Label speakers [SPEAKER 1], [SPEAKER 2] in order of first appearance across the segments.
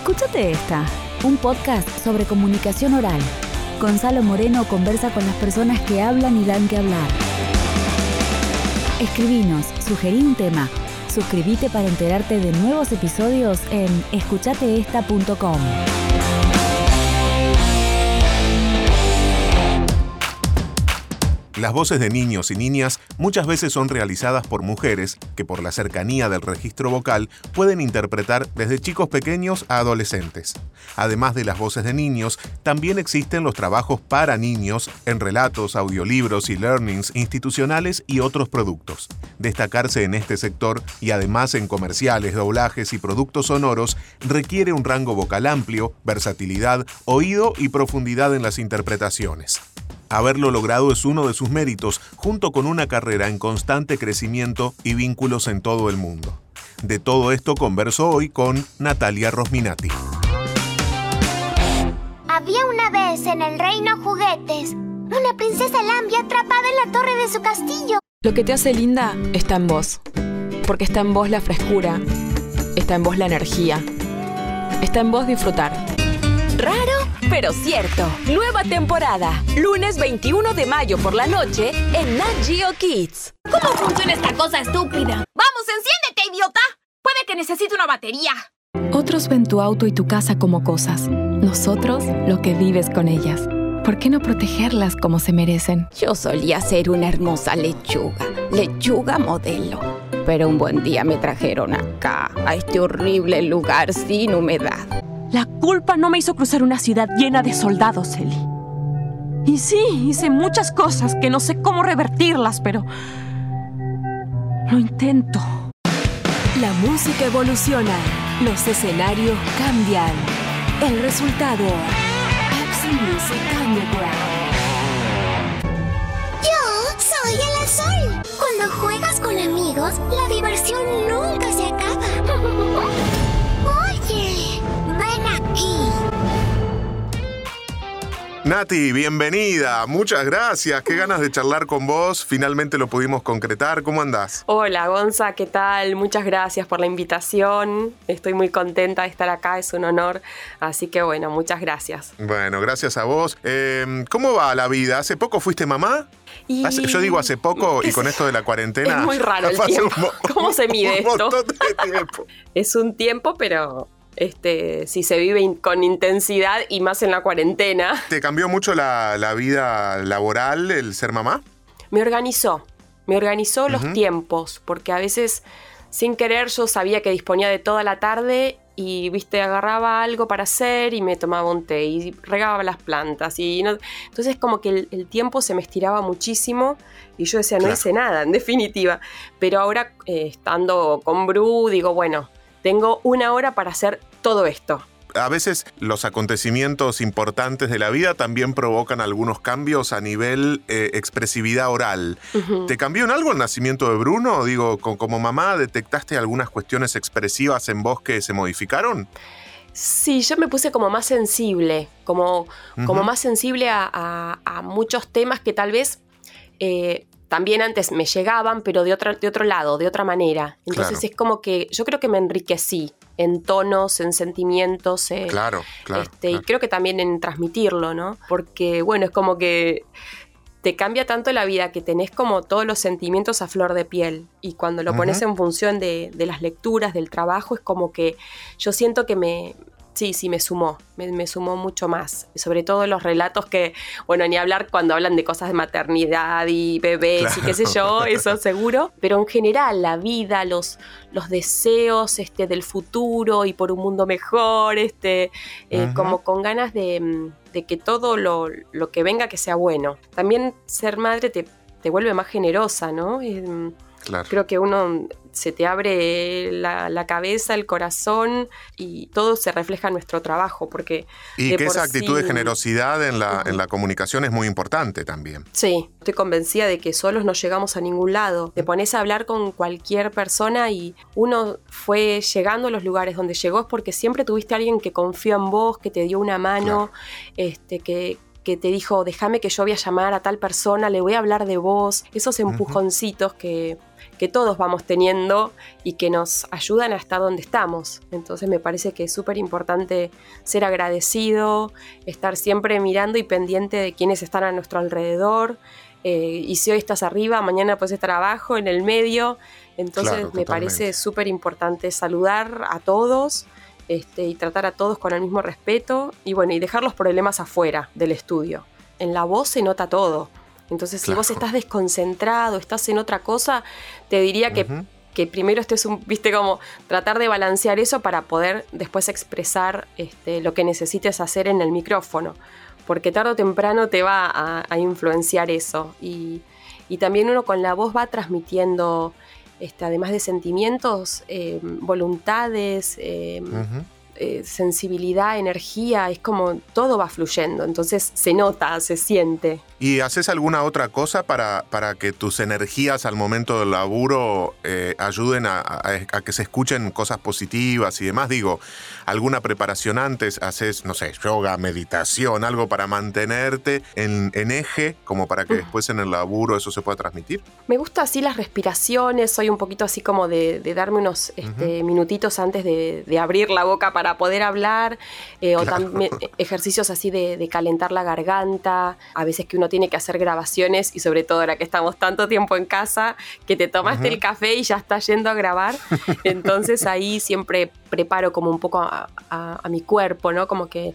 [SPEAKER 1] Escúchate esta, un podcast sobre comunicación oral. Gonzalo Moreno conversa con las personas que hablan y dan que hablar. Escribinos, sugerí un tema. Suscríbete para enterarte de nuevos episodios en escuchateesta.com.
[SPEAKER 2] Las voces de niños y niñas muchas veces son realizadas por mujeres que por la cercanía del registro vocal pueden interpretar desde chicos pequeños a adolescentes. Además de las voces de niños, también existen los trabajos para niños en relatos, audiolibros y learnings institucionales y otros productos. Destacarse en este sector y además en comerciales, doblajes y productos sonoros requiere un rango vocal amplio, versatilidad, oído y profundidad en las interpretaciones. Haberlo logrado es uno de sus méritos, junto con una carrera en constante crecimiento y vínculos en todo el mundo. De todo esto converso hoy con Natalia Rosminati.
[SPEAKER 3] Había una vez en el reino juguetes una princesa Lambia atrapada en la torre de su castillo.
[SPEAKER 4] Lo que te hace linda está en vos, porque está en vos la frescura, está en vos la energía, está en vos disfrutar.
[SPEAKER 5] Raro, pero cierto. Nueva temporada. Lunes 21 de mayo por la noche en Nat Geo Kids.
[SPEAKER 6] ¿Cómo funciona esta cosa estúpida? ¡Vamos, enciéndete, idiota! Puede que necesite una batería.
[SPEAKER 4] Otros ven tu auto y tu casa como cosas. Nosotros lo que vives con ellas. ¿Por qué no protegerlas como se merecen?
[SPEAKER 7] Yo solía ser una hermosa lechuga, lechuga modelo. Pero un buen día me trajeron acá, a este horrible lugar sin humedad.
[SPEAKER 8] La culpa no me hizo cruzar una ciudad llena de soldados, Eli. Y sí, hice muchas cosas que no sé cómo revertirlas, pero... Lo intento.
[SPEAKER 5] La música evoluciona, los escenarios cambian. El resultado, Pepsi Music Underground.
[SPEAKER 3] Yo soy el azul. Cuando juegas con amigos, la diversión nunca se acaba.
[SPEAKER 2] Nati, bienvenida. Muchas gracias. Qué ganas de charlar con vos. Finalmente lo pudimos concretar. ¿Cómo andás?
[SPEAKER 4] Hola Gonza, ¿qué tal? Muchas gracias por la invitación. Estoy muy contenta de estar acá, es un honor. Así que bueno, muchas gracias.
[SPEAKER 2] Bueno, gracias a vos. Eh, ¿Cómo va la vida? ¿Hace poco fuiste mamá?
[SPEAKER 4] Y-
[SPEAKER 2] Hace- Yo digo hace poco y con esto de la cuarentena.
[SPEAKER 4] Es muy raro el tiempo. ¿Cómo se mide
[SPEAKER 2] un
[SPEAKER 4] esto?
[SPEAKER 2] de tiempo.
[SPEAKER 4] Es un tiempo, pero este, si se vive in- con intensidad y más en la cuarentena,
[SPEAKER 2] ¿Te cambió mucho la, la vida laboral el ser mamá?
[SPEAKER 4] me organizó. Me organizó los tiempos, porque a veces sin querer yo sabía que disponía de toda la tarde y, viste, agarraba algo para hacer y me tomaba un té y regaba las plantas. y no- Entonces como que el, el tiempo se me estiraba muchísimo y yo decía, no
[SPEAKER 2] Claro.
[SPEAKER 4] hice nada, en definitiva. Pero ahora, eh, estando con Bru, digo, bueno, tengo una hora para hacer todo esto.
[SPEAKER 2] A veces los acontecimientos importantes de la vida también provocan algunos cambios a nivel eh, expresividad oral. ¿Te cambió en algo el nacimiento de Bruno? Digo, co- como mamá, ¿detectaste algunas cuestiones expresivas en vos que se modificaron?
[SPEAKER 4] Sí, yo me puse como más sensible, como, como más sensible a, a- a muchos temas que tal vez eh, también antes me llegaban, pero de, otra, de otro lado, de otra manera. Entonces
[SPEAKER 2] Claro.
[SPEAKER 4] es como que yo creo que me enriquecí en tonos, en sentimientos. eh,
[SPEAKER 2] Claro, claro.
[SPEAKER 4] este, Y creo que también en transmitirlo, ¿no? Porque, bueno, es como que te cambia tanto la vida que tenés como todos los sentimientos a flor de piel. Y cuando lo pones en función de, de las lecturas, del trabajo, es como que yo siento que me. Sí, sí, me sumó, me, me sumó mucho más. Sobre todo los relatos que, bueno, ni hablar cuando hablan de cosas de maternidad y bebés y qué sé yo, eso seguro. Pero en general, la vida, los, los deseos este, del futuro y por un mundo mejor, este, eh, como con ganas de, de que todo lo, lo que venga que sea bueno. También ser madre te, te vuelve más generosa, ¿no? Eh, mm,
[SPEAKER 2] claro.
[SPEAKER 4] creo que uno se te abre la, la cabeza, el corazón y todo se refleja en nuestro trabajo, porque
[SPEAKER 2] Y que esa actitud de generosidad en la, en la comunicación es muy importante también.
[SPEAKER 4] Sí, estoy convencida de que solos no llegamos a ningún lado. Te pones a hablar con cualquier persona y uno fue llegando a los lugares donde llegó es porque siempre tuviste a alguien que confió en vos, que te dio una mano, este, que, que te dijo, déjame que yo voy a llamar a tal persona, le voy a hablar de vos. Esos empujoncitos que, que todos vamos teniendo y que nos ayudan a estar donde estamos. Entonces me parece que es súper importante ser agradecido, estar siempre mirando y pendiente de quienes están a nuestro alrededor. Eh, y si hoy estás arriba, mañana puedes estar abajo, en el medio. Entonces me parece súper importante saludar a todos este, y tratar a todos con el mismo respeto y bueno, y dejar los problemas afuera del estudio. En la voz se nota todo. Entonces, si vos estás desconcentrado, estás en otra cosa, te diría que, que primero estés un, viste, como tratar de balancear eso para poder después expresar este, lo que necesites hacer en el micrófono. Porque tarde o temprano te va a, influenciar eso. Y, también uno con la voz va transmitiendo, este, además de sentimientos, eh, voluntades. Eh, eh, sensibilidad, energía, es como todo va fluyendo, entonces se nota, se siente.
[SPEAKER 2] ¿Y haces alguna otra cosa para, para que tus energías al momento del laburo eh, ayuden a, que se escuchen cosas positivas y demás? Digo, ¿alguna preparación antes? ¿Haces, no sé, yoga, meditación, algo para mantenerte en, eje, como para que mm. después en el laburo eso se pueda transmitir?
[SPEAKER 4] Me gusta así las respiraciones, soy un poquito así como de, darme unos este, minutitos antes de, de abrir la boca para poder hablar, eh, o también ejercicios así de, calentar la garganta, a veces que uno tiene que hacer grabaciones y sobre todo ahora que estamos tanto tiempo en casa, que te tomaste el café y ya estás yendo a grabar, entonces ahí siempre preparo como un poco a, mi cuerpo, ¿no? Como que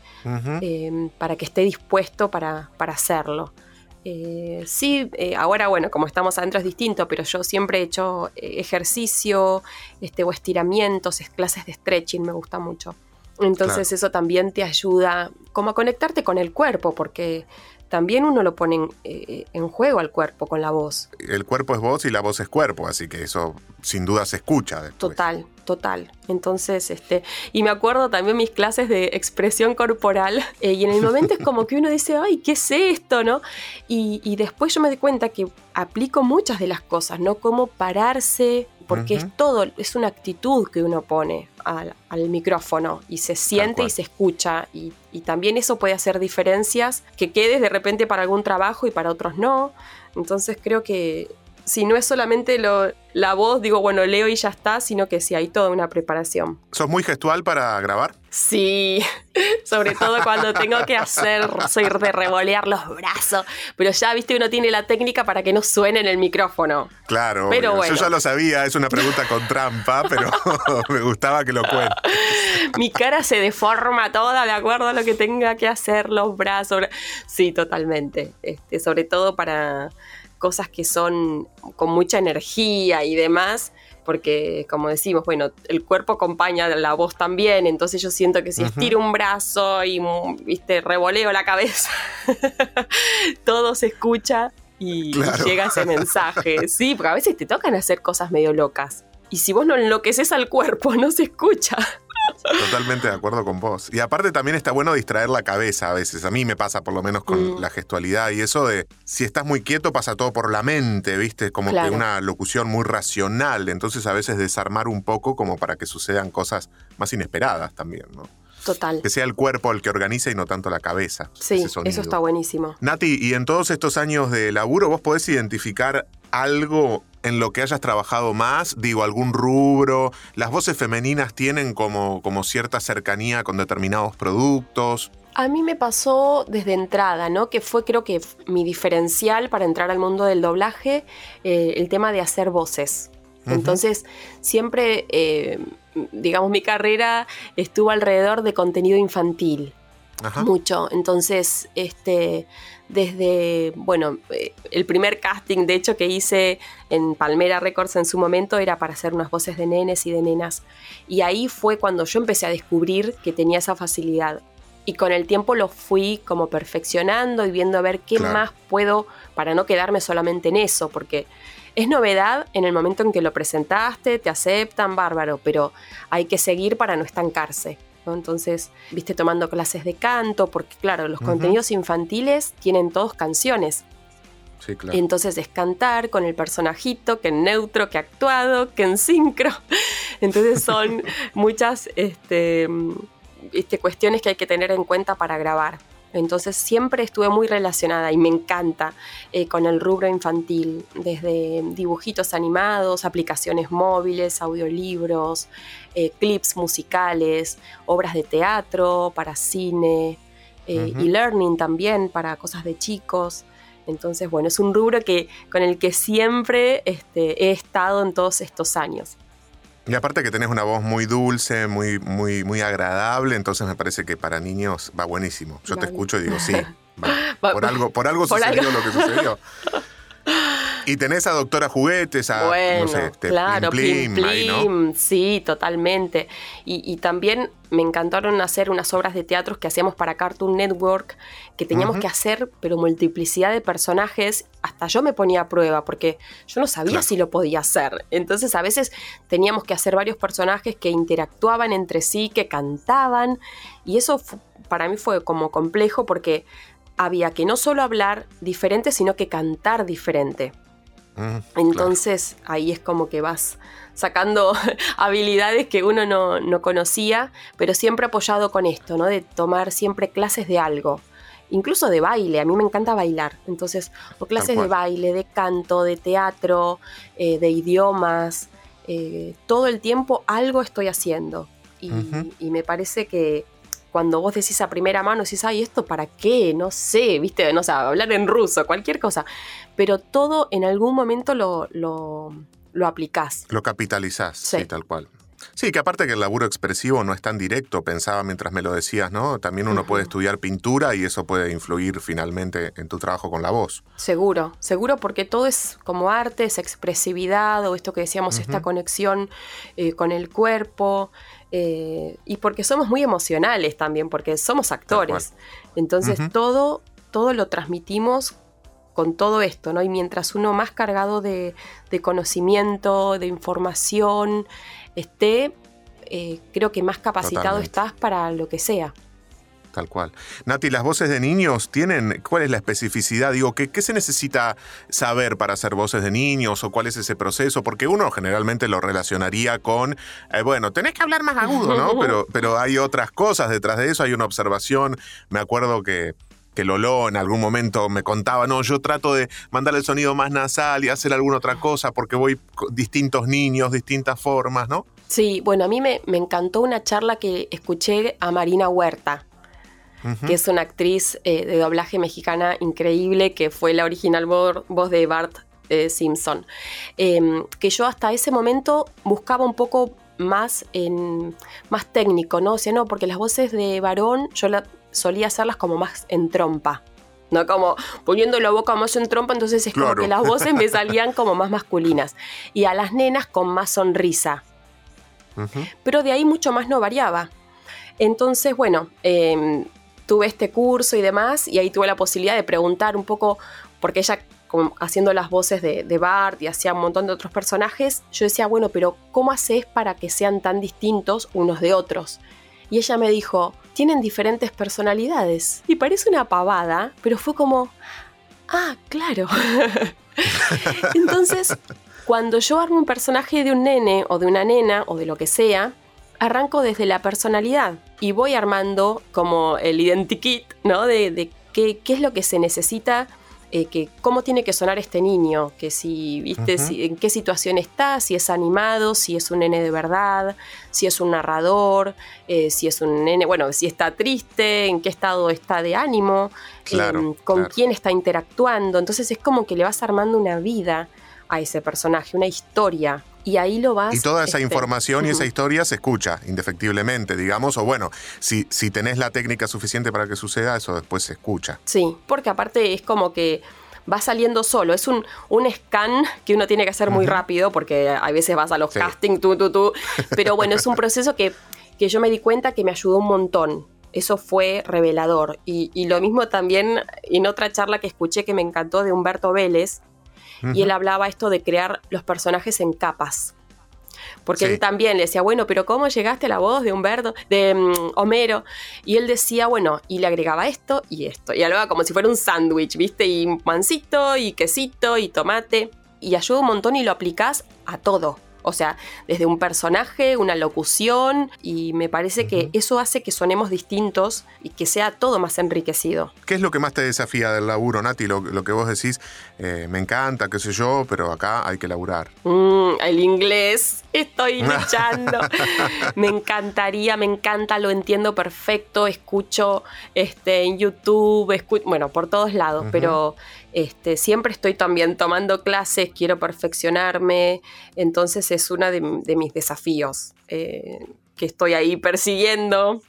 [SPEAKER 4] em, para que esté dispuesto para, para hacerlo. Eh, sí, eh, ahora bueno, como estamos adentro es distinto, pero yo siempre he hecho ejercicio este, o estiramientos, clases de stretching, me gusta mucho. Entonces eso también te ayuda como a conectarte con el cuerpo, porque también uno lo pone eh, en, juego al cuerpo con la voz.
[SPEAKER 2] El cuerpo es voz y la voz es cuerpo, así que eso sin duda se escucha
[SPEAKER 4] Total, total. Entonces, este, y me acuerdo también mis clases de expresión corporal, eh, y en el momento es como que uno dice, ay, ¿qué es esto? ¿no? Y, después yo me di cuenta que aplico muchas de las cosas, ¿no? Cómo pararse, porque es todo, es una actitud que uno pone al, micrófono y se siente y se escucha y, y, también eso puede hacer diferencias que quedes de repente para algún trabajo y para otros no. Entonces creo que si no es solamente lo, la voz, digo, bueno, leo y ya está, sino que sí hay toda una preparación.
[SPEAKER 2] ¿Sos muy gestual para grabar?
[SPEAKER 4] Sí, sobre todo cuando tengo que hacer, soy de revolear los brazos, pero ya, viste, uno tiene la técnica para que no suene en el micrófono.
[SPEAKER 2] Claro, pero yo ya lo sabía, es una pregunta con trampa, pero me gustaba que lo cuente.
[SPEAKER 4] Mi cara se deforma toda de acuerdo a lo que tenga que hacer, los brazos. Sí, totalmente. Este, sobre todo para cosas que son con mucha energía y demás, porque como decimos, bueno, el cuerpo acompaña la voz también, entonces yo siento que si estiro un brazo y, viste, revoleo la cabeza, todo se escucha y, llega ese mensaje. Sí, porque a veces te tocan hacer cosas medio locas. Y si vos no enloqueces al cuerpo, no se escucha.
[SPEAKER 2] Totalmente de acuerdo con vos. Y aparte también está bueno distraer la cabeza a veces. A mí me pasa por lo menos con mm. la gestualidad y eso de si estás muy quieto pasa todo por la mente, ¿viste? Como que una locución muy racional. Entonces a veces desarmar un poco como para que sucedan cosas más inesperadas también, ¿no?
[SPEAKER 4] Total.
[SPEAKER 2] Que sea el cuerpo el que organiza y no tanto la cabeza.
[SPEAKER 4] Sí, eso está buenísimo.
[SPEAKER 2] Nati, y en todos estos años de laburo, ¿vos podés identificar algo en lo que hayas trabajado más? Digo, algún rubro. ¿Las voces femeninas tienen como, como cierta cercanía con determinados productos?
[SPEAKER 4] A mí me pasó desde entrada, ¿no? Que fue creo que mi diferencial para entrar al mundo del doblaje, eh, el tema de hacer voces. Entonces, siempre, eh, digamos, mi carrera estuvo alrededor de contenido infantil. Mucho. Entonces, este, desde, bueno, eh, el primer casting de hecho que hice en Palmera Records en su momento era para hacer unas voces de nenes y de nenas. Y ahí fue cuando yo empecé a descubrir que tenía esa facilidad. Y con el tiempo lo fui como perfeccionando y viendo a ver qué más puedo para no quedarme solamente en eso, porque es novedad en el momento en que lo presentaste, te aceptan, bárbaro, pero hay que seguir para no estancarse. Entonces, viste tomando clases de canto, porque claro, los contenidos infantiles tienen todos canciones.
[SPEAKER 2] Sí, claro.
[SPEAKER 4] Entonces es cantar con el personajito, que en neutro, que actuado, que en sincro. Entonces son muchas este, este, cuestiones que hay que tener en cuenta para grabar. Entonces siempre estuve muy relacionada y me encanta eh, con el rubro infantil, desde dibujitos animados, aplicaciones móviles, audiolibros, eh, clips musicales, obras de teatro para cine eh, y learning también para cosas de chicos. Entonces, bueno, es un rubro que, con el que siempre este, he estado en todos estos años.
[SPEAKER 2] Y aparte que tenés una voz muy dulce, muy, muy, muy agradable, entonces me parece que para niños va buenísimo. Yo te escucho y digo, sí, por algo, por algo sucedió lo que sucedió. Y tenés a Doctora Juguetes, a
[SPEAKER 4] bueno, claro, Plim Plim, sí, totalmente. Y, también me encantaron hacer unas obras de teatro que hacíamos para Cartoon Network, que teníamos que hacer, pero multiplicidad de personajes. Hasta yo me ponía a prueba, porque yo no sabía si lo podía hacer. Entonces a veces teníamos que hacer varios personajes que interactuaban entre sí, que cantaban. Y eso para mí fue como complejo porque había que no solo hablar diferente, sino que cantar diferente. Entonces ahí es como que vas sacando habilidades que uno no, conocía, pero siempre apoyado con esto, ¿no? De tomar siempre clases de algo. Incluso de baile, a mí me encanta bailar. Entonces, o clases de baile, de canto, de teatro, eh, de idiomas. Eh, todo el tiempo algo estoy haciendo. y me parece que, cuando vos decís a primera mano, decís, ay, ¿esto para qué? No sé, viste, no sé, hablar en ruso, cualquier cosa. Pero todo en algún momento lo, lo, lo aplicás.
[SPEAKER 2] Lo capitalizás, sí. tal cual. Sí, que aparte que el laburo expresivo no es tan directo, pensaba mientras me lo decías, ¿no? También uno puede estudiar pintura y eso puede influir finalmente en tu trabajo con la voz.
[SPEAKER 4] Seguro, seguro porque todo es como arte, es expresividad o esto que decíamos, esta conexión eh, con el cuerpo. Eh, y porque somos muy emocionales también, porque somos actores. Entonces todo, todo lo transmitimos con todo esto, ¿no? Y mientras uno más cargado de, conocimiento, de información esté, eh, creo que más capacitado estás para lo que sea.
[SPEAKER 2] Tal cual. Nati, las voces de niños tienen, ¿cuál es la especificidad? Digo, ¿qué, ¿qué, se necesita saber para hacer voces de niños o cuál es ese proceso? Porque uno generalmente lo relacionaría con, eh, bueno, tenés que hablar más agudo, ¿no? Pero, pero hay otras cosas detrás de eso, hay una observación. Me acuerdo que que Lolo en algún momento me contaba, no, yo trato de mandar el sonido más nasal y hacer alguna otra cosa porque voy distintos niños, distintas formas, ¿no?
[SPEAKER 4] Sí, bueno, a mí me, me encantó una charla que escuché a Marina Huerta, que es una actriz eh, de doblaje mexicana increíble, que fue la original voz de Bart eh, Simpson. Em, que yo hasta ese momento buscaba un poco más, en, más técnico, ¿no? O sea, no, porque las voces de varón yo solía hacerlas como más en trompa. ¿no? Como poniendo la boca más en trompa, entonces es como que las voces me salían como más masculinas. Y a las nenas con más sonrisa. Pero de ahí mucho más no variaba. Entonces, bueno, em, tuve este curso y demás, y ahí tuve la posibilidad de preguntar un poco, porque ella haciendo las voces de, Bart y hacía un montón de otros personajes, yo decía, bueno, pero ¿cómo haces para que sean tan distintos unos de otros? Y ella me dijo, tienen diferentes personalidades. Y parece una pavada, pero fue como, ah, claro. Entonces, cuando yo armo un personaje de un nene o de una nena o de lo que sea, arranco desde la personalidad y voy armando como el identikit, ¿no? De, qué, es lo que se necesita, eh, que cómo tiene que sonar este niño, que si, viste, en qué situación está, si es animado, si es un nene de verdad, si es un narrador, eh, si es un nene, bueno, si está triste, en qué estado está de ánimo, em, con quién está interactuando. Entonces es como que le vas armando una vida a ese personaje, una historia. Y ahí lo vas.
[SPEAKER 2] Y toda esa este, información y esa historia se escucha, indefectiblemente, digamos. O bueno, si, si tenés la técnica suficiente para que suceda, eso después se escucha.
[SPEAKER 4] Sí, porque aparte es como que va saliendo solo. Es un, un scan que uno tiene que hacer muy rápido porque a veces vas a los castings, tú, tú, tú. Pero bueno, es un proceso que, que yo me di cuenta que me ayudó un montón. Eso fue revelador. Y, y, lo mismo también en otra charla que escuché que me encantó de Humberto Vélez, y él hablaba esto de crear los personajes en capas. Porque él también le decía, bueno, pero ¿cómo llegaste a la voz de Humberto, de mm, Homero? Y él decía, bueno, y le agregaba esto y esto. Y hablaba como si fuera un sándwich, ¿viste? Y mancito, y quesito, y tomate. Y ayuda un montón y lo aplicás a todo. O sea, desde un personaje, una locución, y me parece que eso hace que sonemos distintos y que sea todo más enriquecido.
[SPEAKER 2] ¿Qué es lo que más te desafía del laburo, Nati? Lo, lo que vos decís, eh, me encanta, qué sé yo, pero acá hay que laburar.
[SPEAKER 4] Mm, el inglés, estoy luchando. me encantaría, me encanta, lo entiendo perfecto, escucho este, en YouTube, bueno, por todos lados, pero este, siempre estoy también tomando clases, quiero perfeccionarme, entonces es uno de, mis desafíos eh, que estoy ahí persiguiendo.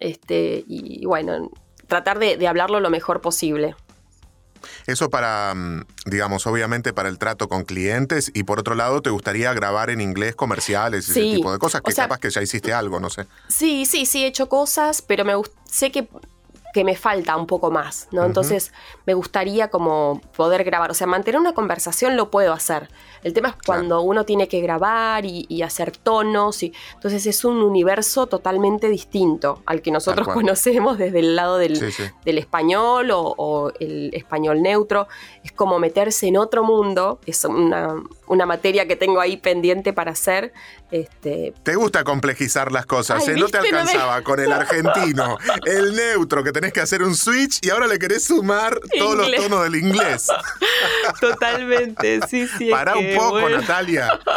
[SPEAKER 4] Este, y bueno, tratar de, hablarlo lo mejor posible.
[SPEAKER 2] Eso para, mm, digamos, obviamente para el trato con clientes y por otro lado, ¿te gustaría grabar en inglés comerciales y ese tipo de cosas? Que capaz que ya hiciste algo, no sé.
[SPEAKER 4] Sí, sí, sí, he hecho cosas, pero me sé que que me falta un poco más, ¿no? Entonces me gustaría como poder grabar, o sea, mantener una conversación lo puedo hacer. El tema es cuando uno tiene que grabar y, hacer tonos, y entonces es un universo totalmente distinto al que nosotros conocemos desde el lado del, español o, el español neutro. Es como meterse en otro mundo, es una, una materia que tengo ahí pendiente para hacer. Este...
[SPEAKER 2] Te gusta complejizar las cosas, ¿eh? no te alcanzaba con el argentino, el neutro, que tenés que hacer un switch y ahora le querés sumar todos los tonos del inglés.
[SPEAKER 4] Totalmente, sí, sí.
[SPEAKER 2] Un poco, Natalia.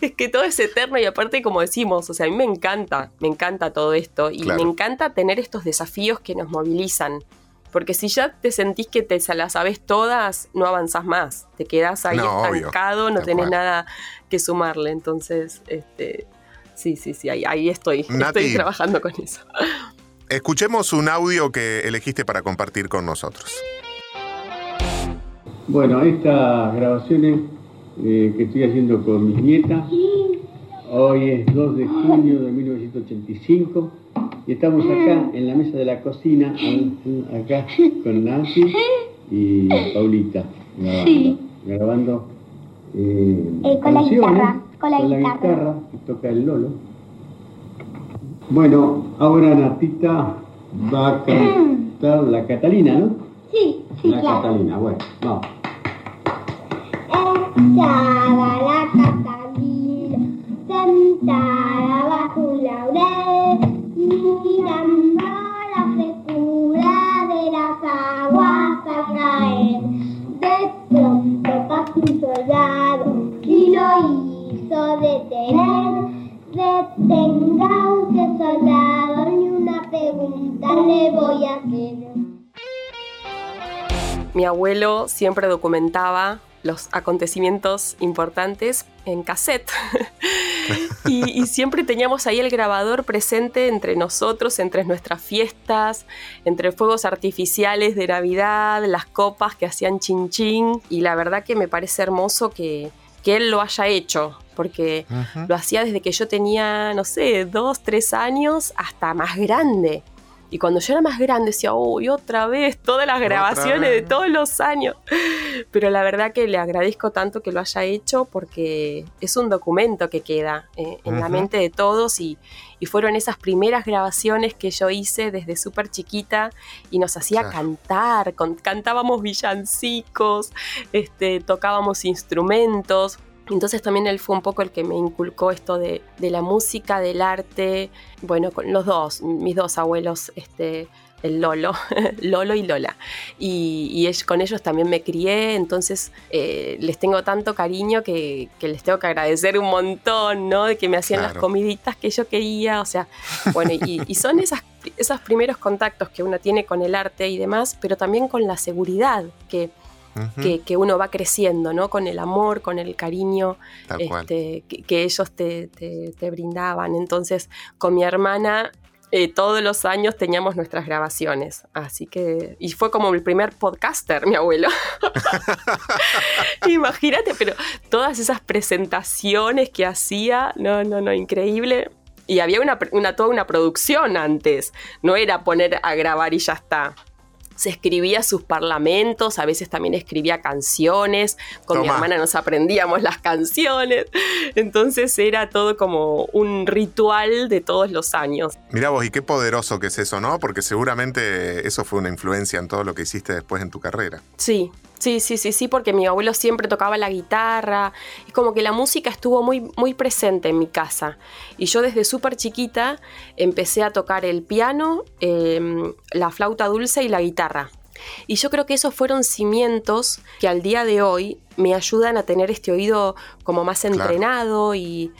[SPEAKER 4] Es que todo es eterno y aparte, como decimos, o sea, a mí me encanta, me encanta todo esto y me encanta tener estos desafíos que nos movilizan. Porque si ya te sentís que te las sabes todas, no avanzás más. Te quedás ahí estancado, no tenés nada que sumarle. Entonces, este, sí, sí, sí, ahí, estoy. estoy trabajando con eso.
[SPEAKER 2] Escuchemos un audio que elegiste para compartir con nosotros.
[SPEAKER 9] Bueno, estas grabaciones eh, que estoy haciendo con mis nietas, hoy es 2 de junio de 1985 y estamos acá en la mesa de la cocina, acá con Nancy y Paulita, grabando, grabando
[SPEAKER 3] eh, eh, con, la guitarra,
[SPEAKER 9] con, la guitarra, que toca el Lolo. Bueno, ahora Natita va a cantar la Catalina, ¿no?
[SPEAKER 3] Sí, sí,
[SPEAKER 9] La Catalina, bueno, vamos.
[SPEAKER 3] Estaba la Catalina sentada bajo un laurel mirando la frescura de las aguas a caer. De pronto pasó un soldado y lo hizo detener. Detenga usted soldado, ni una pregunta le voy a hacer.
[SPEAKER 4] Mi abuelo siempre documentaba los acontecimientos importantes en cassette. y, siempre teníamos ahí el grabador presente entre nosotros, entre nuestras fiestas, entre fuegos artificiales de Navidad, las copas que hacían chin chin. Y la verdad que me parece hermoso que, que él lo haya hecho, porque lo hacía desde que yo tenía, no sé, dos, tres años hasta más grande. Y cuando yo era más grande decía, uy, otra vez, todas las grabaciones de todos los años. Pero la verdad que le agradezco tanto que lo haya hecho porque es un documento que queda eh, en la mente de todos y, fueron esas primeras grabaciones que yo hice desde súper chiquita y nos hacía cantar, cantábamos villancicos, este, tocábamos instrumentos. Entonces también él fue un poco el que me inculcó esto de, la música, del arte, bueno, con los dos, mis dos abuelos, este, el Lolo, Lolo y Lola. Y, con ellos también me crié, entonces eh, les tengo tanto cariño que, les tengo que agradecer un montón, ¿no? De que me hacían las comiditas que yo quería, o sea, bueno, y, son esas, esos primeros contactos que uno tiene con el arte y demás, pero también con la seguridad, que que, uno va creciendo, ¿no? Con el amor, con el cariño este, que, ellos te, brindaban. Entonces, con mi hermana, eh, todos los años teníamos nuestras grabaciones. Así que, y fue como el primer podcaster, mi abuelo. Imagínate, pero todas esas presentaciones que hacía, no, no, no, increíble. Y había una, una, toda una producción antes, no era poner a grabar y ya está se escribía sus parlamentos, a veces también escribía canciones, con mi hermana nos aprendíamos las canciones, entonces era todo como un ritual de todos los años.
[SPEAKER 2] Mira vos, y qué poderoso que es eso, ¿no? Porque seguramente eso fue una influencia en todo lo que hiciste después en tu carrera.
[SPEAKER 4] Sí, Sí, sí, sí, sí, porque mi abuelo siempre tocaba la guitarra. Es como que la música estuvo muy, muy presente en mi casa. Y yo desde súper chiquita empecé a tocar el piano, em, la flauta dulce y la guitarra. Y yo creo que esos fueron cimientos que al día de hoy me ayudan a tener este oído como más entrenado y,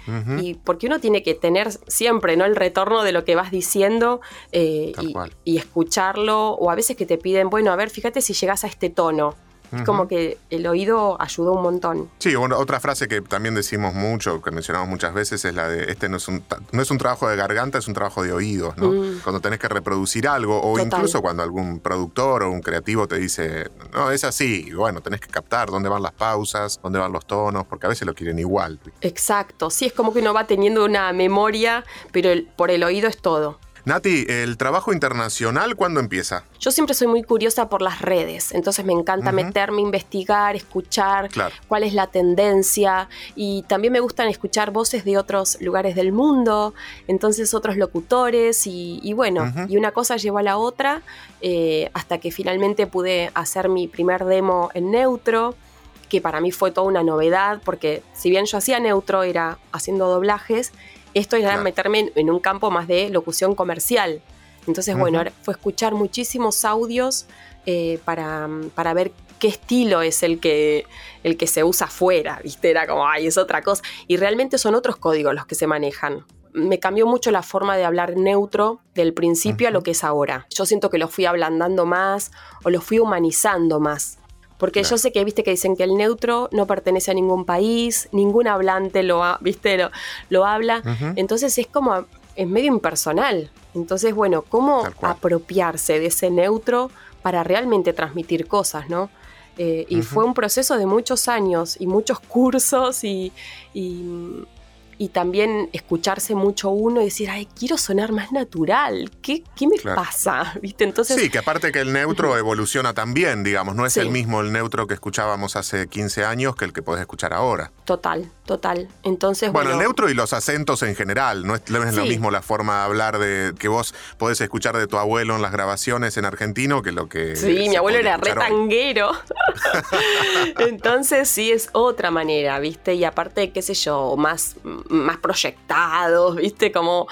[SPEAKER 4] porque uno tiene que tener siempre ¿no? el retorno de lo que vas diciendo eh, y, y, escucharlo o a veces que te piden, bueno, a ver, fíjate si llegas a este tono. Es como que el oído ayudó un montón.
[SPEAKER 2] Sí, otra frase que también decimos mucho, que mencionamos muchas veces, es la de este no es un, no es un trabajo de garganta, es un trabajo de oídos, ¿no? Mm. Cuando tenés que reproducir algo, o incluso cuando algún productor o un creativo te dice, no, es así, bueno, tenés que captar dónde van las pausas, dónde van los tonos, porque a veces lo quieren igual.
[SPEAKER 4] Exacto, sí, es como que uno va teniendo una memoria, pero por el oído es todo.
[SPEAKER 2] Nati, ¿el trabajo internacional cuándo empieza?
[SPEAKER 4] Yo siempre soy muy curiosa por las redes, entonces me encanta meterme, investigar, escuchar cuál es la tendencia y también me gustan escuchar voces de otros lugares del mundo, entonces otros locutores y, bueno, y una cosa llevó a la otra eh, hasta que finalmente pude hacer mi primer demo en neutro que para mí fue toda una novedad, porque si bien yo hacía neutro, era haciendo doblajes, esto era meterme en, un campo más de locución comercial. Entonces, bueno, fue escuchar muchísimos audios eh, para, para, ver qué estilo es el que, el que se usa afuera, ¿viste? Era como, ay, es otra cosa. Y realmente son otros códigos los que se manejan. Me cambió mucho la forma de hablar neutro del principio a lo que es ahora. Yo siento que lo fui ablandando más o lo fui humanizando más. Porque yo sé que viste que dicen que el neutro no pertenece a ningún país, ningún hablante lo, ¿viste? lo, habla. Entonces es como, es medio impersonal. Entonces, bueno, ¿cómo apropiarse de ese neutro para realmente transmitir cosas, no? Eh, y fue un proceso de muchos años y muchos cursos y y también escucharse mucho uno y decir, ay, quiero sonar más natural, ¿qué, qué me pasa? ¿Viste? Entonces,
[SPEAKER 2] sí, que aparte que el neutro evoluciona también, digamos, no es el mismo el neutro que escuchábamos hace 15 años que el que podés escuchar ahora.
[SPEAKER 4] Total, total. Entonces,
[SPEAKER 2] bueno, el neutro y los acentos en general, no es, lo mismo la forma de hablar de que vos podés escuchar de tu abuelo en las grabaciones en argentino que lo que...
[SPEAKER 4] Sí, mi abuelo era retanguero. Entonces sí es otra manera, ¿viste? Y aparte, qué sé yo, más más proyectados, ¿viste? Como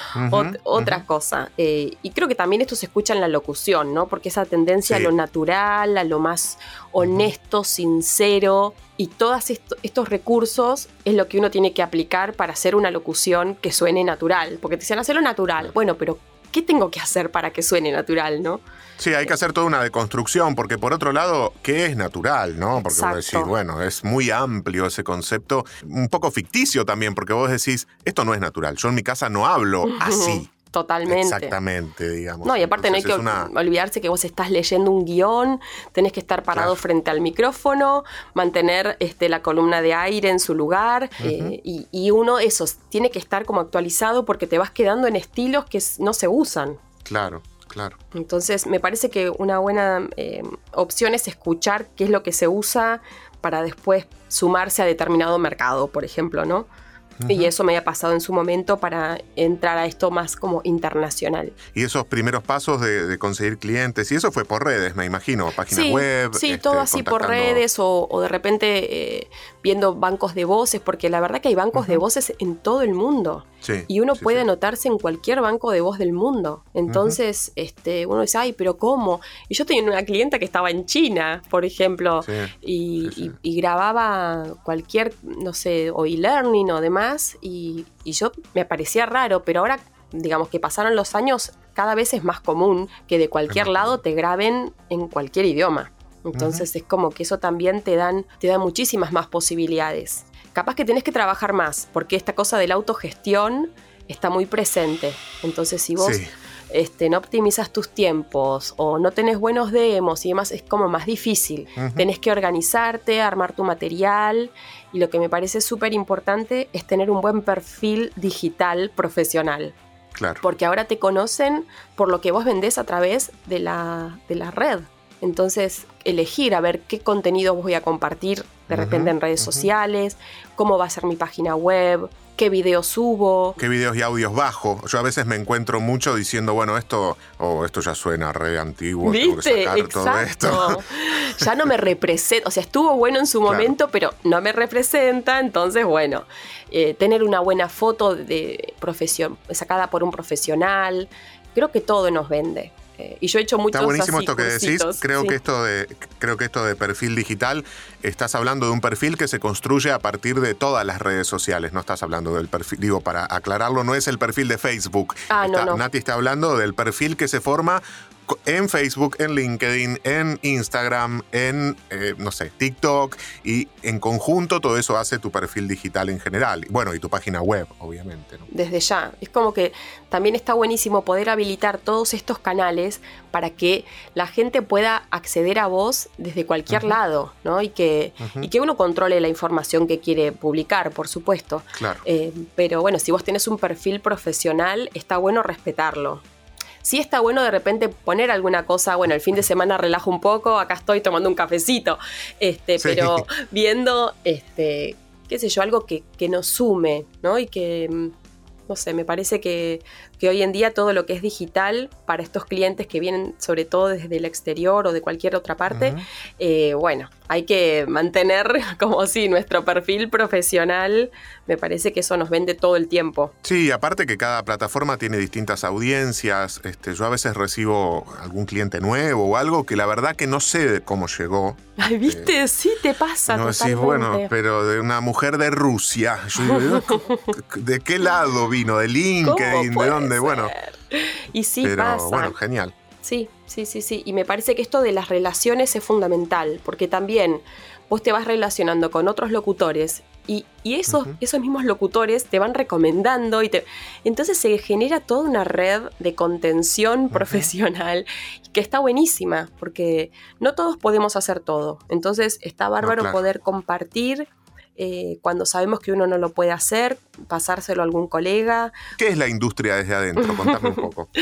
[SPEAKER 4] otra cosa. Eh, y creo que también esto se escucha en la locución, ¿no? Porque esa tendencia a lo natural, a lo más honesto, sincero, y todos estos recursos es lo que uno tiene que aplicar para hacer una locución que suene natural. Porque te dicen hacerlo natural. Bueno, pero ¿qué tengo que hacer para que suene natural, no?
[SPEAKER 2] Sí, hay que hacer toda una deconstrucción, porque por otro lado, ¿qué es natural, no? Porque vos decís, bueno, es muy amplio ese concepto, un poco ficticio también, porque vos decís, esto no es natural, yo en mi casa no hablo así.
[SPEAKER 4] Totalmente.
[SPEAKER 2] Exactamente, digamos.
[SPEAKER 4] No, y aparte no hay que olvidarse que vos estás leyendo un guion, tenés que estar parado frente al micrófono, mantener este, la columna de aire en su lugar, eh, y, uno, eso, tiene que estar como actualizado porque te vas quedando en estilos que no se usan.
[SPEAKER 2] Claro. Claro.
[SPEAKER 4] Entonces, me parece que una buena eh, opción es escuchar qué es lo que se usa para después sumarse a determinado mercado, por ejemplo, ¿no? Y eso me había pasado en su momento para entrar a esto más como internacional.
[SPEAKER 2] Y esos primeros pasos de, conseguir clientes, y eso fue por redes, me imagino, páginas web.
[SPEAKER 4] Sí, este, todo así por redes o, de repente eh, viendo bancos de voces, porque la verdad que hay bancos de voces en todo el mundo. y uno puede anotarse en cualquier banco de voz del mundo. Entonces, este, uno dice, ay, pero ¿cómo? Y yo tenía una clienta que estaba en China, por ejemplo, y, y, grababa cualquier, no sé, o e-learning o demás y, yo me parecía raro, pero ahora digamos que pasaron los años, cada vez es más común que de cualquier lado te graben en cualquier idioma. Entonces es como que eso también te dan, te da muchísimas más posibilidades. Capaz que tenés que trabajar más, porque esta cosa de la autogestión está muy presente. Entonces si vos este, no optimizas tus tiempos o no tenés buenos demos y demás, es como más difícil. Tenés que organizarte, armar tu material y lo que me parece súper importante es tener un buen perfil digital profesional.
[SPEAKER 2] Claro.
[SPEAKER 4] Porque ahora te conocen por lo que vos vendés a través de la, de la red. Entonces, elegir a ver qué contenido voy a compartir de repente en redes sociales, cómo va a ser mi página web, qué videos subo.
[SPEAKER 2] ¿Qué videos y audios bajo? Yo a veces me encuentro mucho diciendo, bueno, esto, oh, esto ya suena re antiguo, tengo que
[SPEAKER 4] ¿Viste?
[SPEAKER 2] sacar todo esto.
[SPEAKER 4] Exacto. Ya no me representa, o sea, estuvo bueno en su
[SPEAKER 2] Claro.
[SPEAKER 4] momento, pero no me representa, entonces, bueno, eh, tener una buena foto de profesión, sacada por un profesional, creo que todo nos vende. Eh, y yo he hecho muchos
[SPEAKER 2] Está buenísimo
[SPEAKER 4] así
[SPEAKER 2] esto que decís. Creo
[SPEAKER 4] sí.
[SPEAKER 2] que esto de creo que esto de perfil digital estás hablando de un perfil que se construye a partir de todas las redes sociales. No estás hablando del perfil, digo para aclararlo, no es el perfil de Facebook.
[SPEAKER 4] Ah, no,
[SPEAKER 2] Está-
[SPEAKER 4] no.
[SPEAKER 2] Nati está hablando del perfil que se forma en Facebook, en LinkedIn, en Instagram, en eh, no sé, TikTok y en conjunto todo eso hace tu perfil digital en general. Bueno, y tu página web, obviamente. ¿no?
[SPEAKER 4] desde ya. Es como que también está buenísimo poder habilitar todos estos canales para que la gente pueda acceder a vos desde cualquier lado, ¿no? Y que, y que uno controle la información que quiere publicar, por supuesto.
[SPEAKER 2] Claro.
[SPEAKER 4] Eh, pero bueno, si vos tenés un perfil profesional, está bueno respetarlo. Sí está bueno de repente poner alguna cosa, bueno, el fin de semana relajo un poco, acá estoy tomando un cafecito, este,
[SPEAKER 2] Sí.
[SPEAKER 4] pero viendo, este, qué sé yo, algo que, que nos sume, ¿no? Y que, mm, no sé, me parece que, que hoy en día todo lo que es digital para estos clientes que vienen sobre todo desde el exterior o de cualquier otra parte, eh, bueno, hay que mantener como si nuestro perfil profesional, me parece que eso nos vende todo el tiempo.
[SPEAKER 2] Sí, aparte que cada plataforma tiene distintas audiencias. Este, yo a veces recibo algún cliente nuevo o algo que la verdad que no sé cómo llegó.
[SPEAKER 4] Ay, ¿viste? Sí te pasa
[SPEAKER 2] No decís, bueno, pero de una mujer de Rusia. Yo digo, ¿de qué lado vino? ¿De LinkedIn? ¿De
[SPEAKER 4] puede
[SPEAKER 2] dónde? Bueno,
[SPEAKER 4] Y sí
[SPEAKER 2] pero
[SPEAKER 4] pasa.
[SPEAKER 2] bueno, genial.
[SPEAKER 4] Sí, sí, sí, sí. Y me parece que esto de las relaciones es fundamental, porque también vos te vas relacionando con otros locutores y, y esos, esos mismos locutores te van recomendando y te... Entonces se genera toda una red de contención profesional que está buenísima, porque no todos podemos hacer todo. Entonces está bárbaro
[SPEAKER 2] claro.
[SPEAKER 4] poder compartir. Eh, cuando sabemos que uno no lo puede hacer, pasárselo a algún colega,
[SPEAKER 2] ¿Qué es la industria desde adentro? Contame un poco.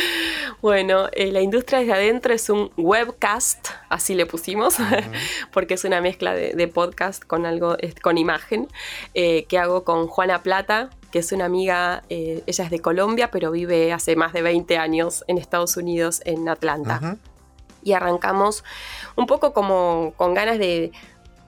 [SPEAKER 4] Bueno, eh, la industria desde adentro es un webcast, así le pusimos, porque es una mezcla de, de podcast con algo, con imagen, eh, que hago con Juana Plata, que es una amiga, ella es de Colombia, pero vive hace más de 20 años en Estados Unidos, en Atlanta. Y arrancamos un poco como con ganas de,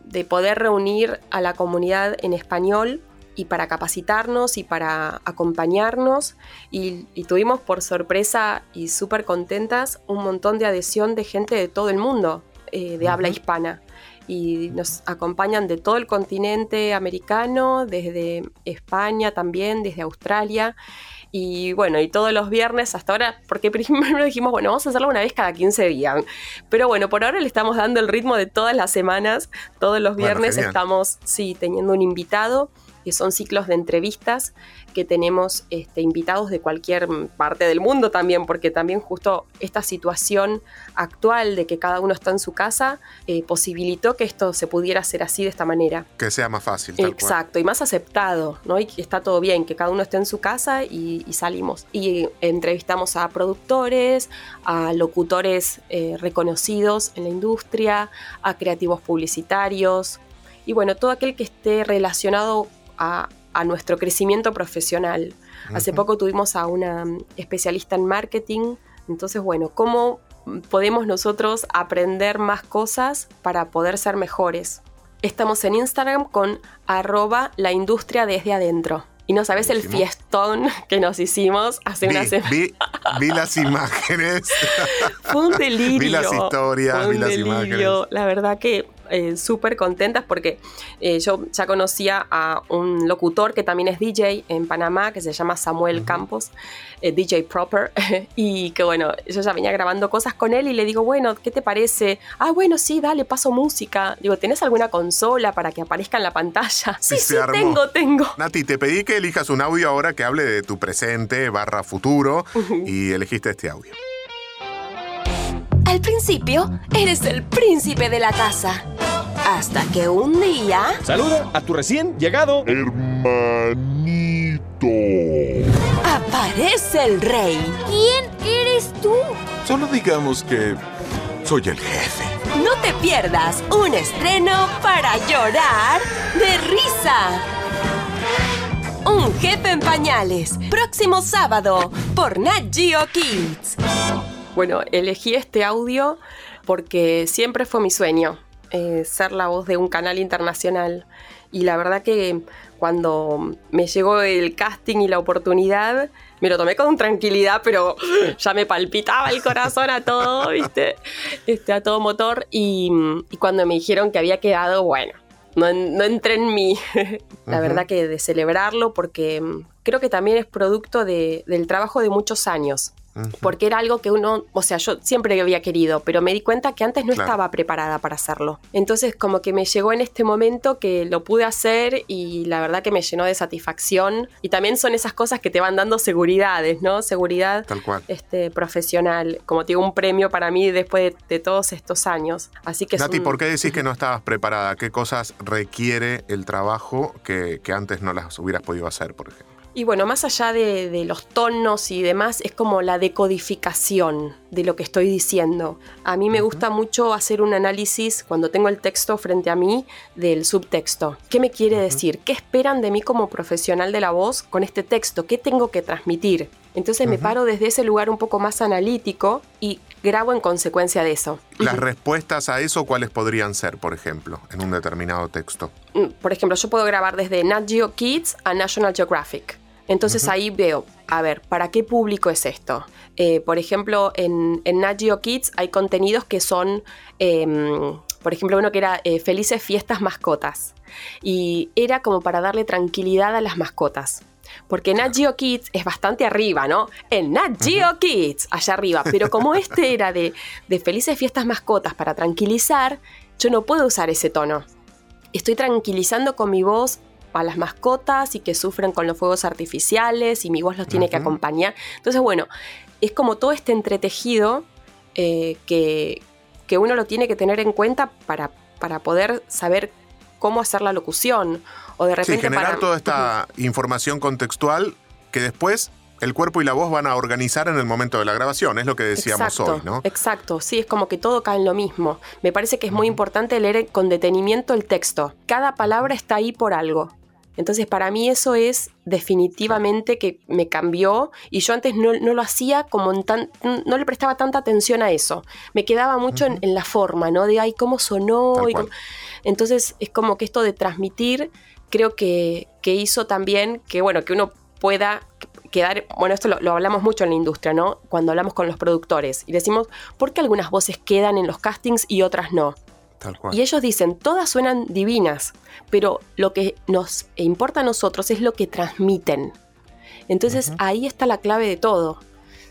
[SPEAKER 4] de poder reunir a la comunidad en español y para capacitarnos y para acompañarnos. Y, y tuvimos por sorpresa y súper contentas un montón de adhesión de gente de todo el mundo, eh, de habla hispana. Y nos acompañan de todo el continente americano, desde España también, desde Australia. Y bueno, y todos los viernes hasta ahora, porque primero dijimos, bueno, vamos a hacerlo una vez cada 15 días. Pero bueno, por ahora le estamos dando el ritmo de todas las semanas. Todos los viernes estamos, sí, teniendo un invitado, que son ciclos de entrevistas que tenemos este, invitados de cualquier parte del mundo también, porque también justo esta situación actual de que cada uno está en su casa eh, posibilitó que esto se pudiera hacer así de esta manera.
[SPEAKER 2] Que sea más fácil. Tal
[SPEAKER 4] Exacto, y más aceptado, ¿no? Y que está todo bien, que cada uno esté en su casa y, y salimos. Y entrevistamos a productores, a locutores eh, reconocidos en la industria, a creativos publicitarios y bueno, todo aquel que esté relacionado a, a nuestro crecimiento profesional. Hace poco tuvimos a una mm, especialista en marketing, entonces bueno, ¿cómo podemos nosotros aprender más cosas para poder ser mejores? Estamos en Instagram con arroba la industria desde adentro. Y no sabes el fiestón que nos hicimos hace
[SPEAKER 2] Vi,
[SPEAKER 4] una semana.
[SPEAKER 2] vi, vi las imágenes.
[SPEAKER 4] Fue un delirio.
[SPEAKER 2] Vi las historias,
[SPEAKER 4] Fue un
[SPEAKER 2] vi las
[SPEAKER 4] delirio.
[SPEAKER 2] imágenes.
[SPEAKER 4] La verdad que eh, súper contentas porque eh, yo ya conocía a un locutor que también es DJ en Panamá, que se llama Samuel Campos, eh, DJ Proper, y que bueno, yo ya venía grabando cosas con él y le digo, bueno, ¿qué te parece? Ah, bueno, sí, dale, paso música. Digo, ¿tenés alguna consola para que aparezca en la pantalla? Sí, sí,
[SPEAKER 2] armó.
[SPEAKER 4] tengo, tengo.
[SPEAKER 2] Nati, te pedí que elijas un audio ahora que hable de tu presente barra futuro y elegiste este audio.
[SPEAKER 5] Al principio, eres el príncipe de la casa. Hasta que un día
[SPEAKER 10] Saluda a tu recién llegado.
[SPEAKER 5] aparece el rey.
[SPEAKER 3] ¿Quién eres tú?
[SPEAKER 11] Solo digamos que soy el jefe.
[SPEAKER 5] No te pierdas un estreno para llorar de risa. Un jefe en pañales. Próximo sábado por Nat Geo Kids.
[SPEAKER 4] Bueno, elegí este audio porque siempre fue mi sueño eh, ser la voz de un canal internacional. Y la verdad que cuando me llegó el casting y la oportunidad, me lo tomé con tranquilidad, pero ya me palpitaba el corazón a todo, ¿viste? Este, a todo motor. Y, y cuando me dijeron que había quedado, bueno, no, no entré en mí. la verdad que de celebrarlo, porque creo que también es producto de, del trabajo de muchos años porque era algo que uno, o sea, yo siempre había querido, pero me di cuenta que antes no
[SPEAKER 2] Claro.
[SPEAKER 4] estaba preparada para hacerlo. Entonces como que me llegó en este momento que lo pude hacer y la verdad que me llenó de satisfacción y también son esas cosas que te van dando seguridades, ¿no? Seguridad
[SPEAKER 2] Tal cual.
[SPEAKER 4] este, profesional, como te digo, un premio para mí después de, de todos estos años. Así que
[SPEAKER 2] Nati,
[SPEAKER 4] un-
[SPEAKER 2] ¿por qué decís que no estabas preparada? ¿Qué cosas requiere el trabajo que, que antes no las hubieras podido hacer, por ejemplo?
[SPEAKER 4] Y bueno, más allá de, de los tonos y demás, es como la decodificación de lo que estoy diciendo. A mí me gusta mucho hacer un análisis cuando tengo el texto frente a mí del subtexto. ¿Qué me quiere decir? ¿Qué esperan de mí como profesional de la voz con este texto? ¿Qué tengo que transmitir? Entonces me paro desde ese lugar un poco más analítico y grabo en consecuencia de eso.
[SPEAKER 2] Las respuestas a eso, ¿cuáles podrían ser, por ejemplo, en un determinado texto?
[SPEAKER 4] Mm, por ejemplo, yo puedo grabar desde Nat Geo Kids a National Geographic. Entonces ahí veo, a ver, ¿para qué público es esto? Eh, por ejemplo, en, en Nat Geo Kids hay contenidos que son, em, por ejemplo, uno que era eh, Felices Fiestas Mascotas. Y era como para darle tranquilidad a las mascotas. Porque Nat Geo Kids es bastante arriba, ¿no? En Nat Geo Kids, allá arriba. Pero como este era de, de Felices Fiestas Mascotas para tranquilizar, yo no puedo usar ese tono estoy tranquilizando con mi voz a las mascotas y que sufren con los fuegos artificiales y mi voz los tiene que acompañar. Entonces, bueno, es como todo este entretejido eh, que, que uno lo tiene que tener en cuenta para, para poder saber cómo hacer la locución. O de
[SPEAKER 2] Sí, generar
[SPEAKER 4] para-
[SPEAKER 2] toda esta información contextual que después el cuerpo y la voz van a organizar en el momento de la grabación, es lo que decíamos
[SPEAKER 4] exacto,
[SPEAKER 2] hoy, ¿no?
[SPEAKER 4] Exacto, sí, es como que todo cae en lo mismo. Me parece que es muy importante leer con detenimiento el texto. Cada palabra está ahí por algo. Entonces, para mí eso es definitivamente que me cambió y yo antes no, no lo hacía como en tan, no le prestaba tanta atención a eso. Me quedaba mucho en, en la forma, ¿no? De, ay, cómo sonó. Y cómo- Entonces, es como que esto de transmitir, creo que, que hizo también que, bueno, que uno pueda quedar, bueno, esto lo, lo hablamos mucho en la industria, ¿no? Cuando hablamos con los productores y decimos, ¿por qué algunas voces quedan en los castings y otras no?
[SPEAKER 2] Tal cual.
[SPEAKER 4] Y ellos dicen, todas suenan divinas, pero lo que nos importa a nosotros es lo que transmiten. Entonces ahí está la clave de todo.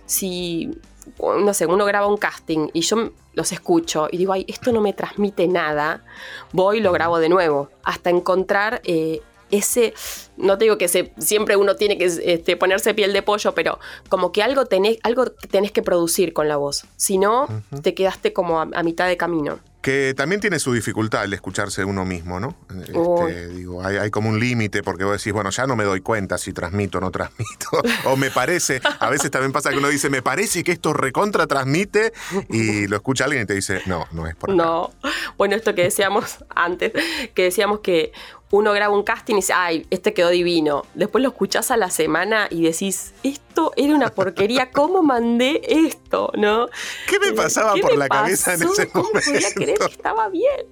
[SPEAKER 4] Si, no sé, uno graba un casting y yo los escucho y digo, ay, esto no me transmite nada, voy y lo grabo de nuevo, hasta encontrar eh, ese, no te digo que se, siempre uno tiene que este, ponerse piel de pollo, pero como que algo tenés, algo tenés que producir con la voz, si no, te quedaste como a- a mitad de camino.
[SPEAKER 2] Que también tiene su dificultad el escucharse uno mismo, ¿no? Este, digo, hay, hay como un límite porque vos decís, bueno, ya no me doy cuenta si transmito o no transmito. o me parece, a veces también pasa que uno dice, me parece que esto recontra transmite y lo escucha alguien y te dice, no, no es por acá.
[SPEAKER 4] No, bueno, esto que decíamos antes, que decíamos que uno graba un casting y dice, ay, este quedó divino. Después lo escuchás a la semana y decís, esto era una porquería, ¿cómo mandé esto? ¿No?
[SPEAKER 2] ¿Qué me pasaba
[SPEAKER 4] ¿Qué
[SPEAKER 2] por
[SPEAKER 4] me
[SPEAKER 2] la cabeza en ese
[SPEAKER 4] ¿Cómo podía
[SPEAKER 2] momento?
[SPEAKER 4] creer que estaba bien?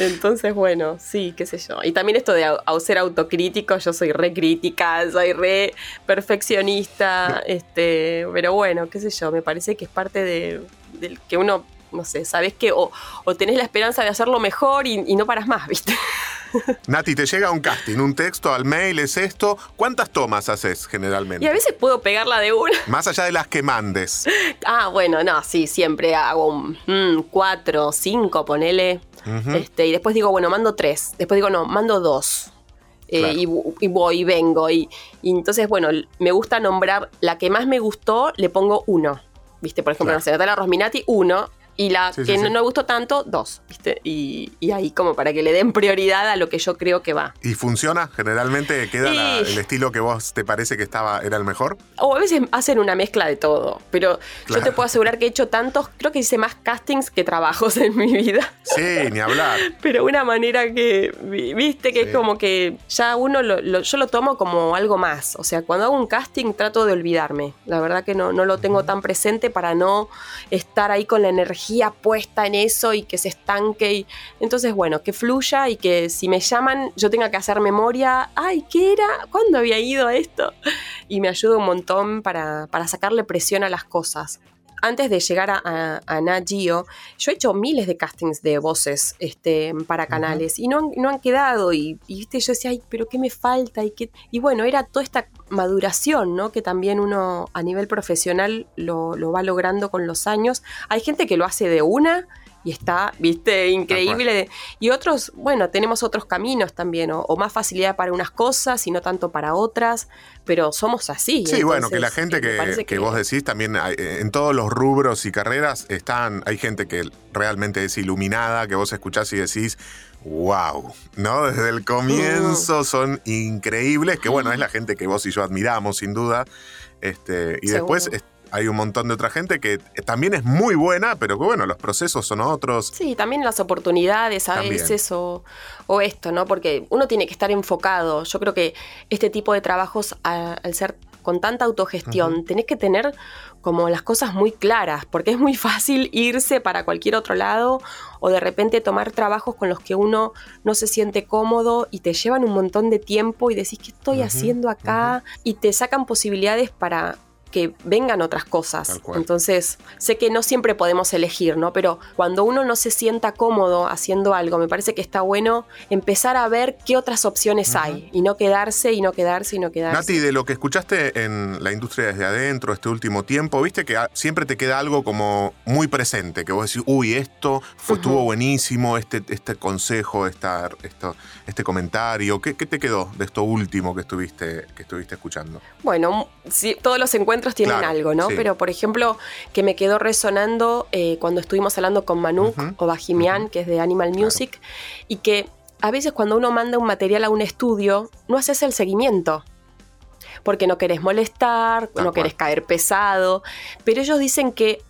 [SPEAKER 4] Entonces, bueno, sí, qué sé yo. Y también esto de au- ser autocrítico, yo soy re crítica, soy re perfeccionista, este, pero bueno, qué sé yo, me parece que es parte de, del que uno, no sé, sabes que o, o tenés la esperanza de hacerlo mejor y, y no paras más, ¿viste?
[SPEAKER 2] Nati, te llega un casting, un texto al mail, es esto. ¿Cuántas tomas haces generalmente?
[SPEAKER 4] Y a veces puedo pegarla de una.
[SPEAKER 2] Más allá de las que mandes.
[SPEAKER 4] Ah, bueno, no, sí, siempre hago un mm, cuatro, cinco, ponele. Este, y después digo, bueno, mando tres. Después digo, no, mando dos. Eh, y, voy y vengo. Y, y entonces, bueno, me gusta nombrar la que más me gustó, le pongo uno. ¿Viste? Por ejemplo,
[SPEAKER 2] Claro.
[SPEAKER 4] no sé, Natalia Rosminati, uno. Y la
[SPEAKER 2] Sí,
[SPEAKER 4] que
[SPEAKER 2] sí.
[SPEAKER 4] no me gustó tanto, dos, ¿viste? Y, y ahí como para que le den prioridad a lo que yo creo que va.
[SPEAKER 2] ¿Y funciona? ¿Generalmente queda la- el estilo que vos te parece que estaba era el mejor?
[SPEAKER 4] O a veces hacen una mezcla de todo, pero yo te puedo asegurar que he hecho tantos, creo que hice más castings que trabajos en mi vida.
[SPEAKER 2] Sí, ni hablar.
[SPEAKER 4] Pero una manera que, vi- viste, que es como que ya uno, lo, lo- yo lo tomo como algo más. O sea, cuando hago un casting trato de olvidarme. La verdad que no, no lo tengo tan presente para no estar ahí con la energía puesta en eso y que se estanque. Y, entonces, bueno, que fluya y que si me llaman yo tenga que hacer memoria. Ay, ¿qué era? ¿Cuándo había ido a esto? Y me ayuda un montón para, para sacarle presión a las cosas antes de llegar a, a, a Nat Geo, yo he hecho miles de castings de voces este, para canales y no han, no han quedado. Y, y, viste, yo decía, ay, pero ¿qué me falta? Y, qué? y bueno, era toda esta maduración, ¿no? Que también uno a nivel profesional lo, lo va logrando con los años. Hay gente que lo hace de una y está, viste, increíble. Y otros, bueno, tenemos otros caminos también, o, o, más facilidad para unas cosas y no tanto para otras, pero somos así.
[SPEAKER 2] Sí,
[SPEAKER 4] entonces,
[SPEAKER 2] bueno, que la gente que, vos decís también, hay- eh, en todos los rubros y carreras están, hay gente que realmente es iluminada, que vos escuchás y decís, wow, ¿no? Desde el comienzo son increíbles, que bueno, es la gente que vos y yo admiramos, sin duda. Este, y
[SPEAKER 4] Seguro.
[SPEAKER 2] después es- hay un montón de otra gente que también es muy buena, pero que bueno, los procesos son otros.
[SPEAKER 4] Sí, también las oportunidades a
[SPEAKER 2] También.
[SPEAKER 4] veces o, o esto, ¿no? Porque uno tiene que estar enfocado. Yo creo que este tipo de trabajos, a- al ser con tanta autogestión, tenés que tener como las cosas muy claras, porque es muy fácil irse para cualquier otro lado o de repente tomar trabajos con los que uno no se siente cómodo y te llevan un montón de tiempo y decís, ¿qué estoy haciendo acá? Y te sacan posibilidades para que vengan otras cosas. Entonces, sé que no siempre podemos elegir, ¿no? Pero cuando uno no se sienta cómodo haciendo algo, me parece que está bueno empezar a ver qué otras opciones hay y no quedarse y no quedarse y no quedarse.
[SPEAKER 2] Nati, de lo que escuchaste en la industria desde adentro este último tiempo, viste que siempre te queda algo como muy presente, que vos decís, uy, esto fue, estuvo buenísimo, este, este consejo, esta, esto, este comentario. ¿Qué, qué te quedó de esto último que estuviste, que estuviste escuchando?
[SPEAKER 4] Bueno, sí, todos los encuentros tienen
[SPEAKER 2] Claro,
[SPEAKER 4] algo, ¿no?
[SPEAKER 2] sí.
[SPEAKER 4] Pero, por ejemplo, que me quedó resonando eh, cuando estuvimos hablando con Manuk o Bajimian, que es de Animal Music, y que a veces cuando uno manda un material a un estudio, no haces el seguimiento. Porque no querés molestar, no querés caer pesado. Pero ellos dicen que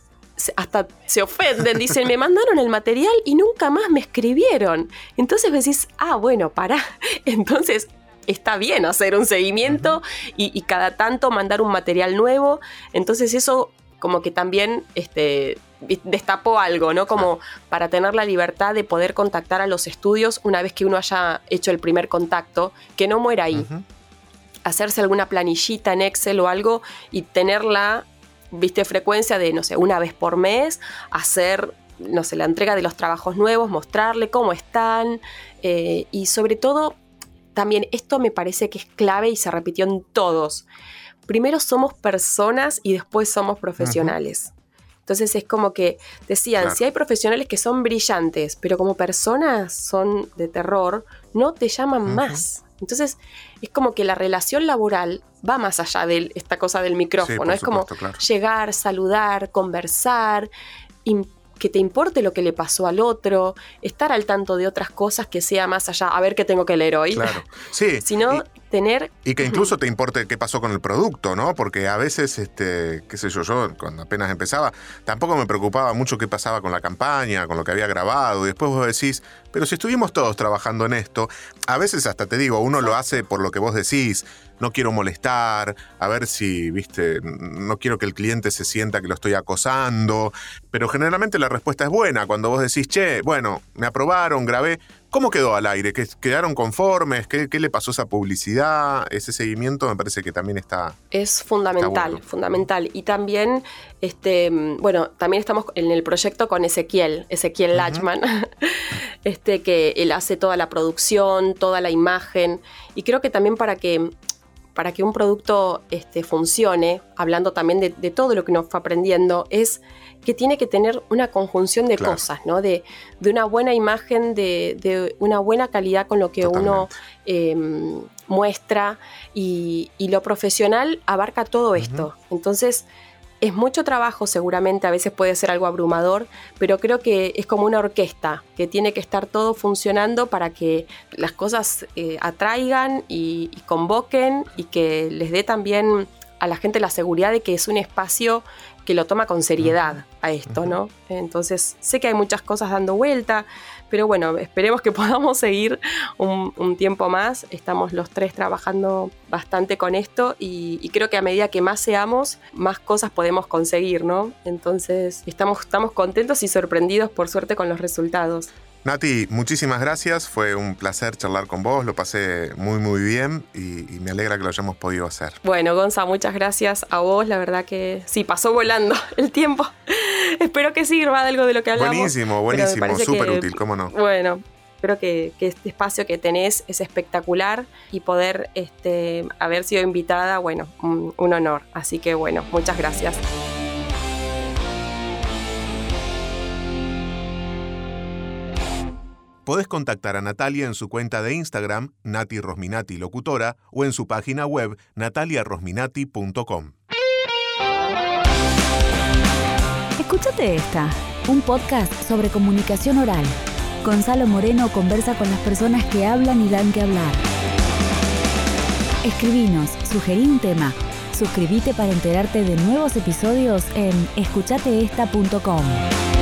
[SPEAKER 4] hasta se ofenden, dicen, me mandaron el material y nunca más me escribieron. Entonces decís, ah, bueno, pará. Entonces está bien hacer un seguimiento y, y cada tanto mandar un material nuevo. Entonces eso como que también este, destapó algo, ¿no? Como para tener la libertad de poder contactar a los estudios una vez que uno haya hecho el primer contacto, que no muera ahí. Hacerse alguna planillita en Excel o algo y tenerla, viste, frecuencia de, no sé, una vez por mes, hacer, no sé, la entrega de los trabajos nuevos, mostrarle cómo están eh, y sobre todo, también esto me parece que es clave y se repitió en todos. Primero somos personas y después somos profesionales. Entonces es como que decían,
[SPEAKER 2] Claro.
[SPEAKER 4] si hay profesionales que son brillantes, pero como personas son de terror, no te llaman más. Entonces es como que la relación laboral va más allá de esta cosa del micrófono. es como
[SPEAKER 2] claro.
[SPEAKER 4] llegar, saludar, conversar, que te importe lo que le pasó al otro, estar al tanto de otras cosas que sea más allá, a ver qué tengo que leer hoy,
[SPEAKER 2] Claro. Sí.
[SPEAKER 4] sino tener...
[SPEAKER 2] Y que incluso te importe qué pasó con el producto, ¿no? Porque a veces, este, qué sé yo, yo cuando apenas empezaba, tampoco me preocupaba mucho qué pasaba con la campaña, con lo que había grabado. Y después vos decís, pero si estuvimos todos trabajando en esto, a veces hasta te digo, uno lo hace por lo que vos decís, no quiero molestar, a ver si, viste, no quiero que el cliente se sienta que lo estoy acosando. Pero generalmente la respuesta es buena. Cuando vos decís, che, bueno, me aprobaron, grabé. ¿Cómo quedó al aire? ¿Que- ¿Quedaron conformes? ¿Qué, qué le pasó esa publicidad? Ese seguimiento me parece que también está.
[SPEAKER 4] Es fundamental,
[SPEAKER 2] bueno.
[SPEAKER 4] fundamental. Y también, este, mm, bueno, también estamos en el proyecto con Ezequiel, Ezequiel Lachman, este, que él hace toda la producción, toda la imagen. Y creo que también para que, para que un producto este, funcione, hablando también de, de todo lo que uno fue aprendiendo, es que tiene que tener una conjunción de
[SPEAKER 2] Claro.
[SPEAKER 4] cosas, ¿no? De, de una buena imagen, de, de una buena calidad con lo que uno eh, muestra y, y lo profesional abarca todo esto. Entonces, Es mucho trabajo seguramente, a veces puede ser algo abrumador, pero creo que es como una orquesta, que tiene que estar todo funcionando para que las cosas eh, atraigan y, y convoquen y que les dé también a la gente la seguridad de que es un espacio que lo toma con seriedad a esto, ¿no? Entonces, sé que hay muchas cosas dando vuelta, pero bueno, esperemos que podamos seguir un, tiempo más. Estamos los tres trabajando bastante con esto y, y, creo que a medida que más seamos, más cosas podemos conseguir, ¿no? Entonces, estamos, estamos contentos y sorprendidos, por suerte, con los resultados.
[SPEAKER 2] Nati, muchísimas gracias. Fue un placer charlar con vos. Lo pasé muy, muy bien y, y, me alegra que lo hayamos podido hacer.
[SPEAKER 4] Bueno, Gonza, muchas gracias a vos. La verdad que sí, pasó volando el tiempo. Espero que sirva de algo de lo que hablamos.
[SPEAKER 2] Buenísimo, buenísimo. Súper útil, cómo no.
[SPEAKER 4] Bueno. Creo que, que, este espacio que tenés es espectacular y poder este, haber sido invitada, bueno, un, un honor. Así que bueno, muchas gracias.
[SPEAKER 2] Podés contactar a Natalia en su cuenta de Instagram, Nati Locutora, o en su página web, nataliarosminati.com.
[SPEAKER 1] Escúchate esta, un podcast sobre comunicación oral. Gonzalo Moreno conversa con las personas que hablan y dan que hablar. Escribinos, sugerí un tema. Suscríbete para enterarte de nuevos episodios en escuchateesta.com.